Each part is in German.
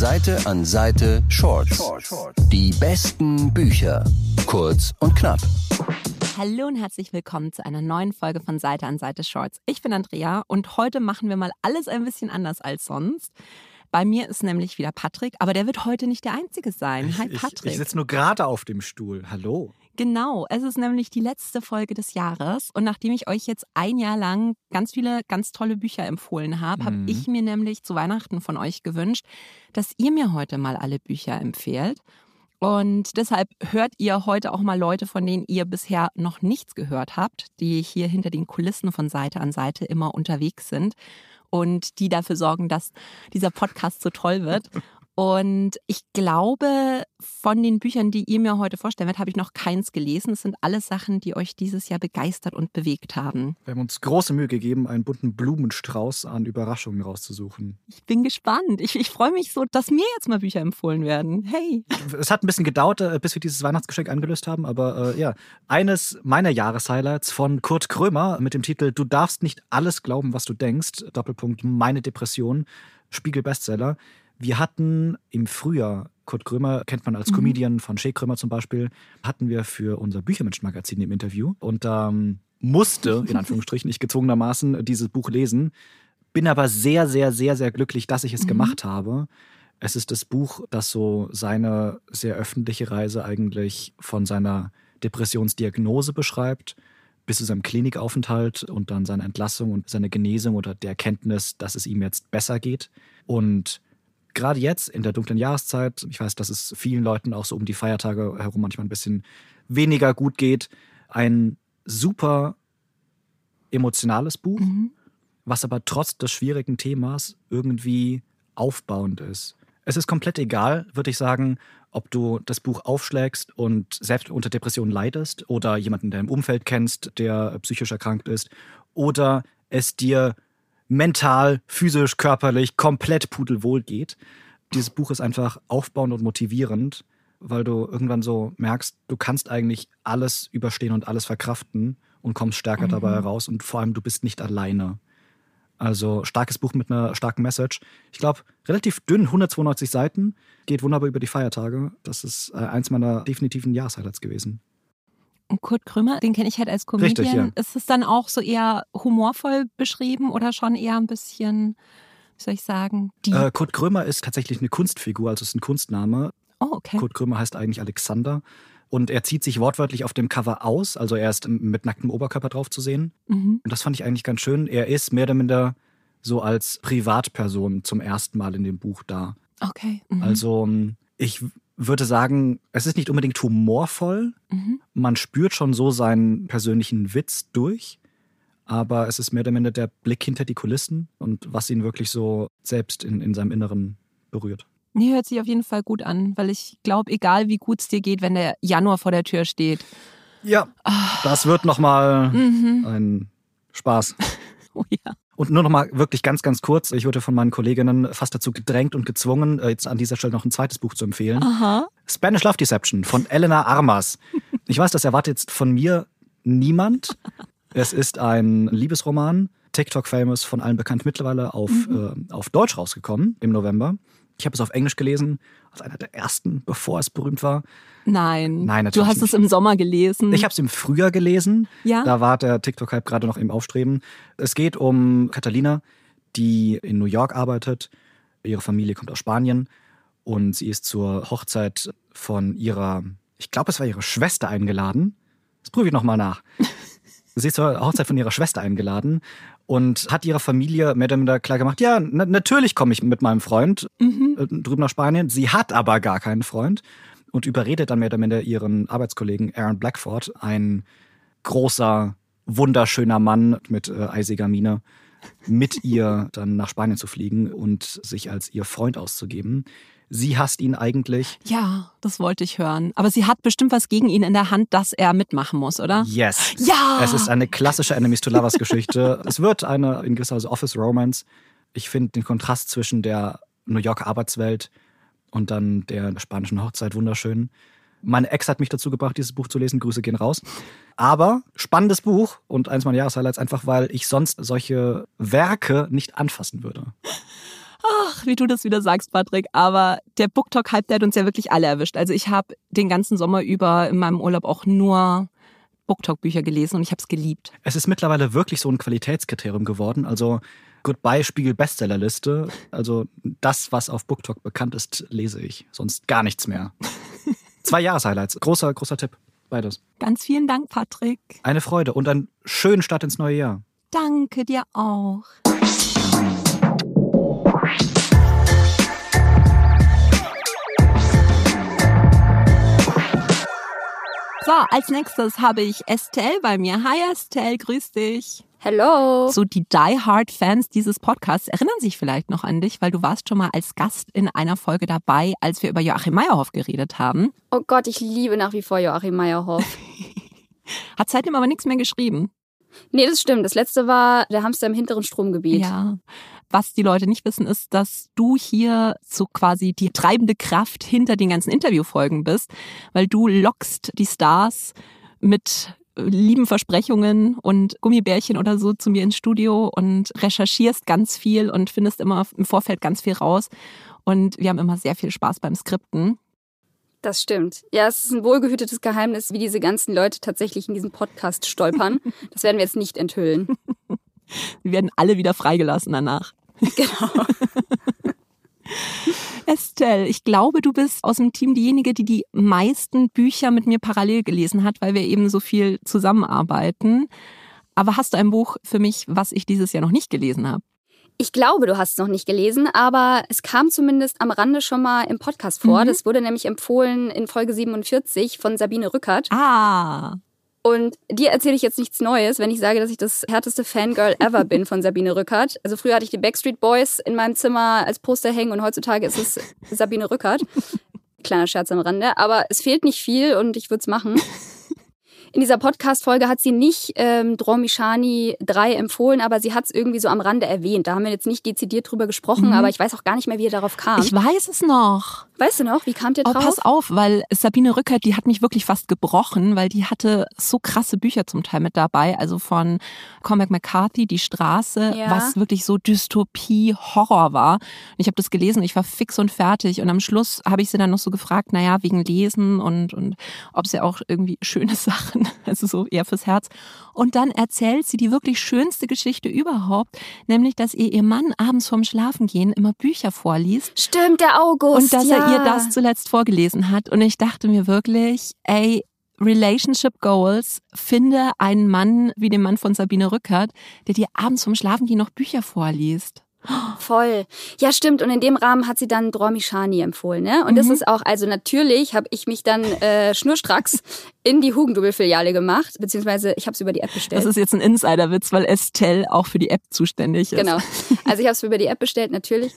Seite an Seite Shorts. Die besten Bücher. Kurz und knapp. Hallo und herzlich willkommen zu einer neuen Folge von Seite an Seite Shorts. Ich bin Andrea und heute machen wir mal alles ein bisschen anders als sonst. Bei mir ist nämlich wieder Patrick, aber der wird heute nicht der Einzige sein. Hi Patrick. Ich, ich sitze nur gerade auf dem Stuhl. Hallo. Genau, es ist nämlich die letzte Folge des Jahres und nachdem ich euch jetzt ein Jahr lang ganz viele ganz tolle Bücher empfohlen habe, mhm. habe ich mir nämlich zu Weihnachten von euch gewünscht, dass ihr mir heute mal alle Bücher empfehlt. Und deshalb hört ihr heute auch mal Leute, von denen ihr bisher noch nichts gehört habt, die hier hinter den Kulissen von Seite an Seite immer unterwegs sind und die dafür sorgen, dass dieser Podcast so toll wird. Und ich glaube, von den Büchern, die ihr mir heute vorstellen werdet, habe ich noch keins gelesen. Es sind alles Sachen, die euch dieses Jahr begeistert und bewegt haben. Wir haben uns große Mühe gegeben, einen bunten Blumenstrauß an Überraschungen rauszusuchen. Ich bin gespannt. Ich, ich freue mich so, dass mir jetzt mal Bücher empfohlen werden. Hey. Es hat ein bisschen gedauert, äh, bis wir dieses Weihnachtsgeschenk angelöst haben, aber äh, ja, eines meiner Jahreshighlights von Kurt Krömer mit dem Titel Du darfst nicht alles glauben, was du denkst. Doppelpunkt Meine Depression. Spiegel Bestseller. Wir hatten im Frühjahr, Kurt Krömer kennt man als mhm. Comedian von Shea Krömer zum Beispiel, hatten wir für unser Büchermensch-Magazin im Interview und da ähm, musste, in Anführungsstrichen, ich gezwungenermaßen dieses Buch lesen. Bin aber sehr, sehr, sehr, sehr glücklich, dass ich es mhm. gemacht habe. Es ist das Buch, das so seine sehr öffentliche Reise eigentlich von seiner Depressionsdiagnose beschreibt, bis zu seinem Klinikaufenthalt und dann seine Entlassung und seine Genesung oder der Erkenntnis, dass es ihm jetzt besser geht. Und gerade jetzt in der dunklen Jahreszeit, ich weiß, dass es vielen Leuten auch so um die Feiertage herum manchmal ein bisschen weniger gut geht, ein super emotionales Buch, mhm. was aber trotz des schwierigen Themas irgendwie aufbauend ist. Es ist komplett egal, würde ich sagen, ob du das Buch aufschlägst und selbst unter Depressionen leidest oder jemanden in deinem Umfeld kennst, der psychisch erkrankt ist oder es dir mental, physisch, körperlich komplett pudelwohl geht. Dieses Buch ist einfach aufbauend und motivierend, weil du irgendwann so merkst, du kannst eigentlich alles überstehen und alles verkraften und kommst stärker mhm. dabei heraus und vor allem du bist nicht alleine. Also starkes Buch mit einer starken Message. Ich glaube, relativ dünn, 192 Seiten, geht wunderbar über die Feiertage. Das ist äh, eins meiner definitiven Jahreshighlights gewesen. Und Kurt Krümmer, den kenne ich halt als Comedian. Richtig, ja. Ist es dann auch so eher humorvoll beschrieben oder schon eher ein bisschen, wie soll ich sagen? Äh, Kurt Krömer ist tatsächlich eine Kunstfigur, also ist ein Kunstname. Oh, okay. Kurt Krömer heißt eigentlich Alexander. Und er zieht sich wortwörtlich auf dem Cover aus, also er ist mit nacktem Oberkörper drauf zu sehen. Mhm. Und das fand ich eigentlich ganz schön. Er ist mehr oder minder so als Privatperson zum ersten Mal in dem Buch da. Okay. Mhm. Also ich würde sagen, es ist nicht unbedingt humorvoll. Mhm. Man spürt schon so seinen persönlichen Witz durch. Aber es ist mehr oder minder der Blick hinter die Kulissen und was ihn wirklich so selbst in, in seinem Inneren berührt. Nee, hört sich auf jeden Fall gut an, weil ich glaube, egal wie gut es dir geht, wenn der Januar vor der Tür steht. Ja, Ach. das wird nochmal mhm. ein Spaß. oh ja. Und nur noch mal wirklich ganz, ganz kurz. Ich wurde von meinen Kolleginnen fast dazu gedrängt und gezwungen, äh, jetzt an dieser Stelle noch ein zweites Buch zu empfehlen. Aha. Spanish Love Deception von Elena Armas. Ich weiß, das erwartet jetzt von mir niemand. Es ist ein Liebesroman, TikTok-famous, von allen bekannt mittlerweile auf, mhm. äh, auf Deutsch rausgekommen im November. Ich habe es auf Englisch gelesen, als einer der ersten, bevor es berühmt war. Nein. Nein, natürlich. Du hast nicht. es im Sommer gelesen. Ich habe es im Frühjahr gelesen. Ja. Da war der TikTok-Hype gerade noch im Aufstreben. Es geht um Catalina, die in New York arbeitet. Ihre Familie kommt aus Spanien und sie ist zur Hochzeit von ihrer, ich glaube, es war ihre Schwester eingeladen. Das prüfe ich nochmal nach. sie ist zur Hochzeit von ihrer Schwester eingeladen und hat ihrer Familie mehr oder minder klar gemacht, ja, na, natürlich komme ich mit meinem Freund mhm. äh, drüben nach Spanien. Sie hat aber gar keinen Freund und überredet dann mehr oder minder ihren Arbeitskollegen Aaron Blackford, ein großer, wunderschöner Mann mit äh, eisiger Miene, mit ihr dann nach Spanien zu fliegen und sich als ihr Freund auszugeben sie hasst ihn eigentlich. Ja, das wollte ich hören. Aber sie hat bestimmt was gegen ihn in der Hand, dass er mitmachen muss, oder? Yes. Ja! Es ist eine klassische Enemies to Lovers Geschichte. es wird eine in gewisser Weise Office Romance. Ich finde den Kontrast zwischen der New Yorker Arbeitswelt und dann der spanischen Hochzeit wunderschön. Meine Ex hat mich dazu gebracht, dieses Buch zu lesen. Grüße gehen raus. Aber spannendes Buch und eins meiner Jahreshighlights einfach, weil ich sonst solche Werke nicht anfassen würde. Ach, wie du das wieder sagst, Patrick. Aber der BookTok-Hype, der hat uns ja wirklich alle erwischt. Also ich habe den ganzen Sommer über in meinem Urlaub auch nur BookTok-Bücher gelesen und ich habe es geliebt. Es ist mittlerweile wirklich so ein Qualitätskriterium geworden. Also Goodbye Spiegel Bestsellerliste. Also das, was auf BookTok bekannt ist, lese ich. Sonst gar nichts mehr. Zwei Jahreshighlights. Großer, großer Tipp. Beides. Ganz vielen Dank, Patrick. Eine Freude und einen schönen Start ins neue Jahr. Danke dir auch. So, als nächstes habe ich Estelle bei mir. Hi Estelle, grüß dich. Hello. So die Die-Hard-Fans dieses Podcasts erinnern sich vielleicht noch an dich, weil du warst schon mal als Gast in einer Folge dabei, als wir über Joachim Meyerhoff geredet haben. Oh Gott, ich liebe nach wie vor Joachim Meyerhoff. Hat seitdem aber nichts mehr geschrieben. Nee, das stimmt. Das letzte war der Hamster im hinteren Stromgebiet. Ja. Was die Leute nicht wissen, ist, dass du hier so quasi die treibende Kraft hinter den ganzen Interviewfolgen bist, weil du lockst die Stars mit lieben Versprechungen und Gummibärchen oder so zu mir ins Studio und recherchierst ganz viel und findest immer im Vorfeld ganz viel raus. Und wir haben immer sehr viel Spaß beim Skripten. Das stimmt. Ja, es ist ein wohlgehütetes Geheimnis, wie diese ganzen Leute tatsächlich in diesen Podcast stolpern. Das werden wir jetzt nicht enthüllen. Wir werden alle wieder freigelassen danach. Genau. Estelle, ich glaube, du bist aus dem Team diejenige, die die meisten Bücher mit mir parallel gelesen hat, weil wir eben so viel zusammenarbeiten. Aber hast du ein Buch für mich, was ich dieses Jahr noch nicht gelesen habe? Ich glaube, du hast es noch nicht gelesen, aber es kam zumindest am Rande schon mal im Podcast vor. Mhm. Das wurde nämlich empfohlen in Folge 47 von Sabine Rückert. Ah. Und dir erzähle ich jetzt nichts Neues, wenn ich sage, dass ich das härteste Fangirl ever bin von Sabine Rückert. Also früher hatte ich die Backstreet Boys in meinem Zimmer als Poster hängen und heutzutage ist es Sabine Rückert. Kleiner Scherz am Rande. Aber es fehlt nicht viel und ich würde es machen. In dieser Podcast-Folge hat sie nicht ähm, Dromishani 3 empfohlen, aber sie hat es irgendwie so am Rande erwähnt. Da haben wir jetzt nicht dezidiert drüber gesprochen, mhm. aber ich weiß auch gar nicht mehr, wie er darauf kam. Ich weiß es noch. Weißt du noch, wie kam der oh, drauf? Oh, pass auf, weil Sabine Rückert, die hat mich wirklich fast gebrochen, weil die hatte so krasse Bücher zum Teil mit dabei. Also von Cormac McCarthy, Die Straße, ja. was wirklich so Dystopie, Horror war. Und ich habe das gelesen, ich war fix und fertig. Und am Schluss habe ich sie dann noch so gefragt, naja, wegen Lesen und, und ob sie auch irgendwie schöne Sachen, also so eher fürs Herz. Und dann erzählt sie die wirklich schönste Geschichte überhaupt, nämlich, dass ihr ihr Mann abends vorm Schlafengehen immer Bücher vorliest. Stimmt, der August. Und dass ja. er ihr das zuletzt vorgelesen hat. Und ich dachte mir wirklich, ey, Relationship Goals, finde einen Mann wie den Mann von Sabine Rückert, der dir abends vom Schlafengehen noch Bücher vorliest. Voll. Ja, stimmt. Und in dem Rahmen hat sie dann Dromishani empfohlen. Ne? Und mhm. das ist auch, also natürlich habe ich mich dann äh, schnurstracks in die Hugendubel-Filiale gemacht, beziehungsweise ich habe es über die App bestellt. Das ist jetzt ein Insiderwitz, weil Estelle auch für die App zuständig ist. Genau. Also ich habe es über die App bestellt, natürlich.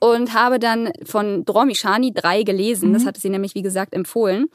Und habe dann von Dromishani drei gelesen. Mhm. Das hatte sie nämlich, wie gesagt, empfohlen.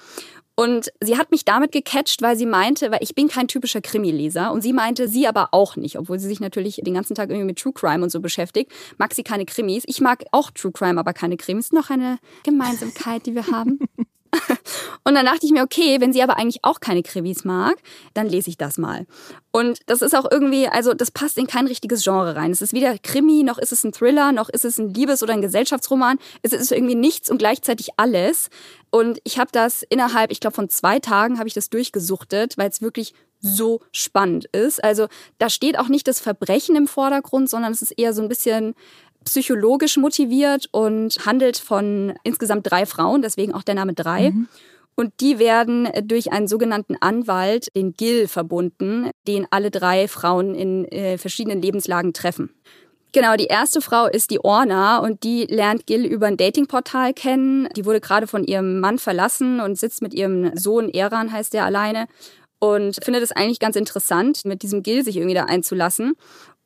Und sie hat mich damit gecatcht, weil sie meinte, weil ich bin kein typischer Krimi-Leser und sie meinte, sie aber auch nicht, obwohl sie sich natürlich den ganzen Tag irgendwie mit True Crime und so beschäftigt, mag sie keine Krimis. Ich mag auch True Crime, aber keine Krimis. Noch eine Gemeinsamkeit, die wir haben. Und dann dachte ich mir, okay, wenn sie aber eigentlich auch keine Krimis mag, dann lese ich das mal. Und das ist auch irgendwie, also das passt in kein richtiges Genre rein. Es ist weder Krimi, noch ist es ein Thriller, noch ist es ein Liebes- oder ein Gesellschaftsroman. Es ist irgendwie nichts und gleichzeitig alles. Und ich habe das innerhalb, ich glaube, von zwei Tagen habe ich das durchgesuchtet, weil es wirklich so spannend ist. Also da steht auch nicht das Verbrechen im Vordergrund, sondern es ist eher so ein bisschen psychologisch motiviert und handelt von insgesamt drei Frauen, deswegen auch der Name drei. Mhm. Und die werden durch einen sogenannten Anwalt, den Gil, verbunden, den alle drei Frauen in äh, verschiedenen Lebenslagen treffen. Genau, die erste Frau ist die Orna und die lernt Gil über ein Datingportal kennen. Die wurde gerade von ihrem Mann verlassen und sitzt mit ihrem Sohn, Eran heißt der alleine, und findet es eigentlich ganz interessant, mit diesem Gil sich irgendwie da einzulassen.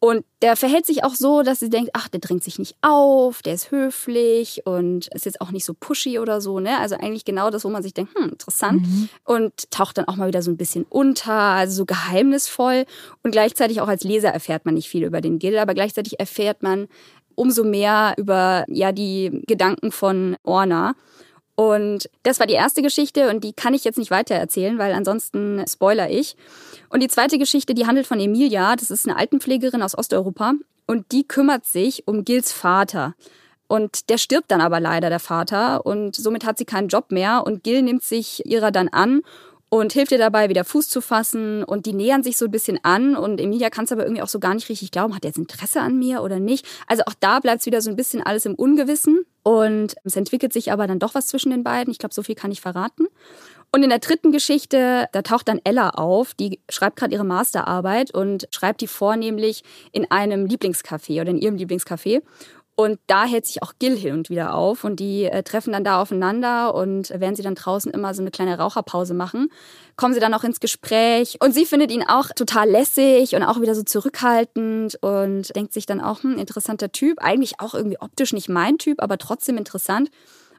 Und der verhält sich auch so, dass sie denkt, ach, der drängt sich nicht auf, der ist höflich und ist jetzt auch nicht so pushy oder so, ne? Also eigentlich genau das, wo man sich denkt, hm, interessant. Mhm. Und taucht dann auch mal wieder so ein bisschen unter, also so geheimnisvoll. Und gleichzeitig auch als Leser erfährt man nicht viel über den Gil, aber gleichzeitig erfährt man umso mehr über ja die Gedanken von Orna. Und das war die erste Geschichte und die kann ich jetzt nicht weiter erzählen, weil ansonsten spoiler ich. Und die zweite Geschichte, die handelt von Emilia. Das ist eine Altenpflegerin aus Osteuropa und die kümmert sich um Gils Vater. Und der stirbt dann aber leider, der Vater. Und somit hat sie keinen Job mehr. Und Gil nimmt sich ihrer dann an und hilft ihr dabei, wieder Fuß zu fassen. Und die nähern sich so ein bisschen an. Und Emilia kann es aber irgendwie auch so gar nicht richtig glauben. Hat er jetzt Interesse an mir oder nicht? Also auch da bleibt es wieder so ein bisschen alles im Ungewissen. Und es entwickelt sich aber dann doch was zwischen den beiden. Ich glaube, so viel kann ich verraten. Und in der dritten Geschichte, da taucht dann Ella auf, die schreibt gerade ihre Masterarbeit und schreibt die vornehmlich in einem Lieblingscafé oder in ihrem Lieblingscafé. Und da hält sich auch Gil hin und wieder auf und die äh, treffen dann da aufeinander und während sie dann draußen immer so eine kleine Raucherpause machen, kommen sie dann auch ins Gespräch und sie findet ihn auch total lässig und auch wieder so zurückhaltend und denkt sich dann auch, hm, interessanter Typ, eigentlich auch irgendwie optisch nicht mein Typ, aber trotzdem interessant.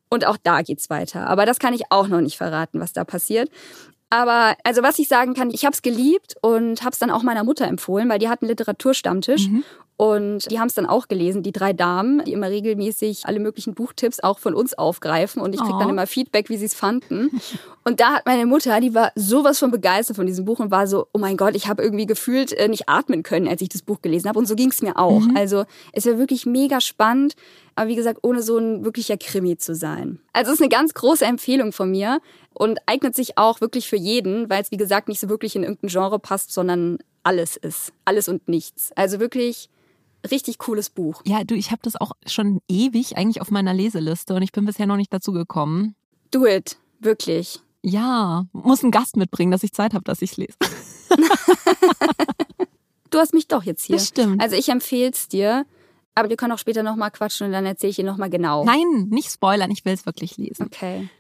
Und auch da geht's weiter. Aber das kann ich auch noch nicht verraten, was da passiert. Aber also was ich sagen kann, ich habe es geliebt und habe es dann auch meiner Mutter empfohlen, weil die hat einen Literaturstammtisch mhm. Und die haben es dann auch gelesen, die drei Damen, die immer regelmäßig alle möglichen Buchtipps auch von uns aufgreifen. Und ich kriege dann oh. immer Feedback, wie sie es fanden. Und da hat meine Mutter, die war sowas von begeistert von diesem Buch und war so, oh mein Gott, ich habe irgendwie gefühlt äh, nicht atmen können, als ich das Buch gelesen habe. Und so ging es mir auch. Mhm. Also es war wirklich mega spannend. Aber wie gesagt, ohne so ein wirklicher Krimi zu sein. Also es ist eine ganz große Empfehlung von mir und eignet sich auch wirklich für jeden, weil es wie gesagt nicht so wirklich in irgendein Genre passt, sondern alles ist. Alles und nichts. Also wirklich richtig cooles Buch. Ja, du, ich habe das auch schon ewig eigentlich auf meiner Leseliste und ich bin bisher noch nicht dazu gekommen. Do it, wirklich. Ja, muss einen Gast mitbringen, dass ich Zeit habe, dass ich lese. du hast mich doch jetzt hier. Das stimmt. Also ich empfehle es dir. Aber wir können auch später nochmal quatschen und dann erzähle ich dir nochmal genau. Nein, nicht spoilern, ich will es wirklich lesen. Okay.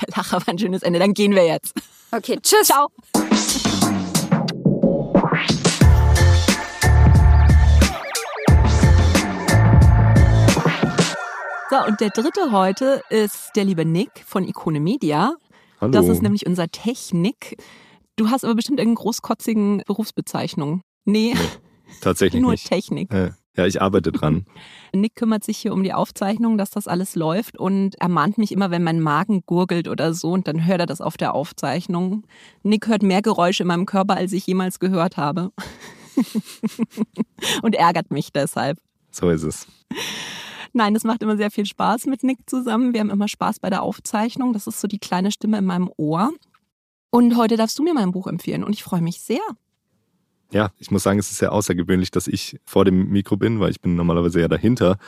Der Lacher war ein schönes Ende, dann gehen wir jetzt. Okay, tschüss. Ciao. So, und der dritte heute ist der liebe Nick von Ikone Media. Hallo. Das ist nämlich unser Technik. Du hast aber bestimmt irgendeine großkotzigen Berufsbezeichnung. Nee. nee tatsächlich Nur nicht. Technik. Ja, ich arbeite dran. Nick kümmert sich hier um die Aufzeichnung, dass das alles läuft und er mahnt mich immer, wenn mein Magen gurgelt oder so und dann hört er das auf der Aufzeichnung. Nick hört mehr Geräusche in meinem Körper, als ich jemals gehört habe. und ärgert mich deshalb. So ist es. Nein, es macht immer sehr viel Spaß mit Nick zusammen. Wir haben immer Spaß bei der Aufzeichnung. Das ist so die kleine Stimme in meinem Ohr. Und heute darfst du mir mein Buch empfehlen und ich freue mich sehr. Ja, ich muss sagen, es ist sehr außergewöhnlich, dass ich vor dem Mikro bin, weil ich bin normalerweise ja dahinter.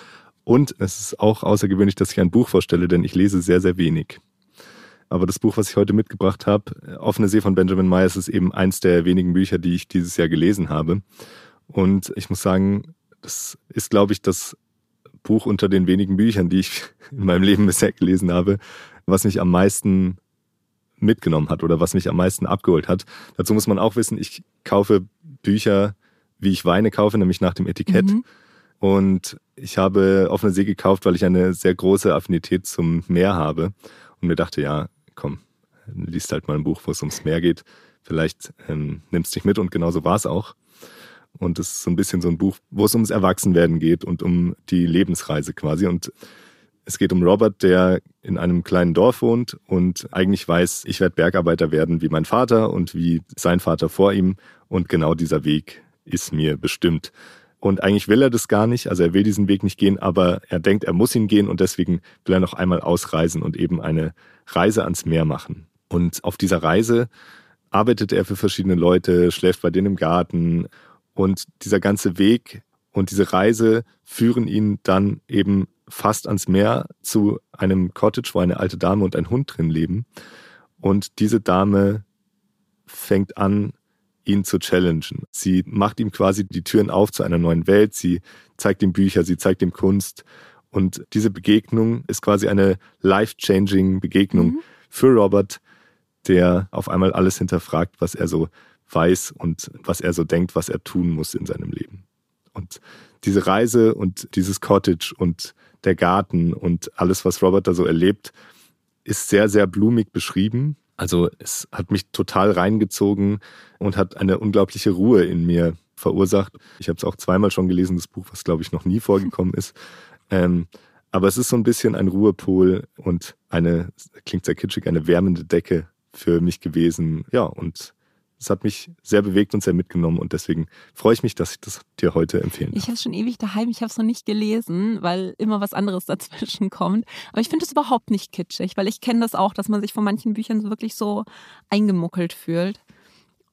Und es ist auch außergewöhnlich, dass ich ein Buch vorstelle, denn ich lese sehr, sehr wenig. Aber das Buch, was ich heute mitgebracht habe, Offene See von Benjamin Myers, ist eben eins der wenigen Bücher, die ich dieses Jahr gelesen habe. Und ich muss sagen, das ist, glaube ich, das Buch unter den wenigen Büchern, die ich in meinem Leben bisher gelesen habe, was mich am meisten mitgenommen hat oder was mich am meisten abgeholt hat. Dazu muss man auch wissen, ich kaufe Bücher, wie ich Weine kaufe, nämlich nach dem Etikett. Mhm. Und ich habe Offene See gekauft, weil ich eine sehr große Affinität zum Meer habe und mir dachte, ja, komm, liest halt mal ein Buch, wo es ums Meer geht. Vielleicht ähm, nimmst dich mit und genauso war es auch. Und es ist so ein bisschen so ein Buch, wo es ums Erwachsenwerden geht und um die Lebensreise quasi. Und es geht um Robert, der in einem kleinen Dorf wohnt und eigentlich weiß, ich werde Bergarbeiter werden wie mein Vater und wie sein Vater vor ihm. Und genau dieser Weg ist mir bestimmt. Und eigentlich will er das gar nicht, also er will diesen Weg nicht gehen, aber er denkt, er muss ihn gehen und deswegen will er noch einmal ausreisen und eben eine Reise ans Meer machen. Und auf dieser Reise arbeitet er für verschiedene Leute, schläft bei denen im Garten und dieser ganze Weg und diese Reise führen ihn dann eben fast ans Meer zu einem Cottage, wo eine alte Dame und ein Hund drin leben. Und diese Dame fängt an, ihn zu challengen. Sie macht ihm quasi die Türen auf zu einer neuen Welt. Sie zeigt ihm Bücher, sie zeigt ihm Kunst. Und diese Begegnung ist quasi eine life-changing Begegnung mhm. für Robert, der auf einmal alles hinterfragt, was er so weiß und was er so denkt, was er tun muss in seinem Leben. Und diese Reise und dieses Cottage und der Garten und alles, was Robert da so erlebt, ist sehr, sehr blumig beschrieben. Also es hat mich total reingezogen und hat eine unglaubliche Ruhe in mir verursacht. Ich habe es auch zweimal schon gelesen, das Buch, was glaube ich noch nie vorgekommen ist. Ähm, aber es ist so ein bisschen ein Ruhepol und eine, klingt sehr kitschig, eine wärmende Decke für mich gewesen. Ja, und es hat mich sehr bewegt und sehr mitgenommen und deswegen freue ich mich, dass ich das dir heute empfehlen darf. Ich habe es schon ewig daheim, ich habe es noch nicht gelesen, weil immer was anderes dazwischen kommt. Aber ich finde es überhaupt nicht kitschig, weil ich kenne das auch, dass man sich von manchen Büchern so wirklich so eingemuckelt fühlt.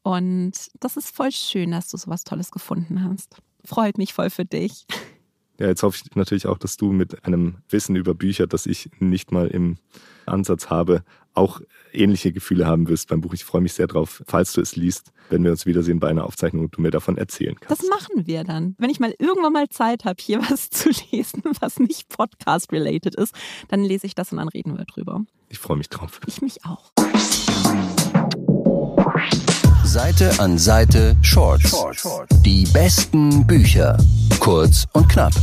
Und das ist voll schön, dass du sowas Tolles gefunden hast. Freut mich voll für dich. Ja, jetzt hoffe ich natürlich auch, dass du mit einem Wissen über Bücher, das ich nicht mal im Ansatz habe, auch ähnliche Gefühle haben wirst beim Buch. Ich freue mich sehr drauf, falls du es liest, wenn wir uns wiedersehen bei einer Aufzeichnung und du mir davon erzählen kannst. Das machen wir dann. Wenn ich mal irgendwann mal Zeit habe, hier was zu lesen, was nicht Podcast-related ist, dann lese ich das und dann reden wir drüber. Ich freue mich drauf. Ich mich auch. Seite an Seite Shorts. Die besten Bücher. Kurz und knapp.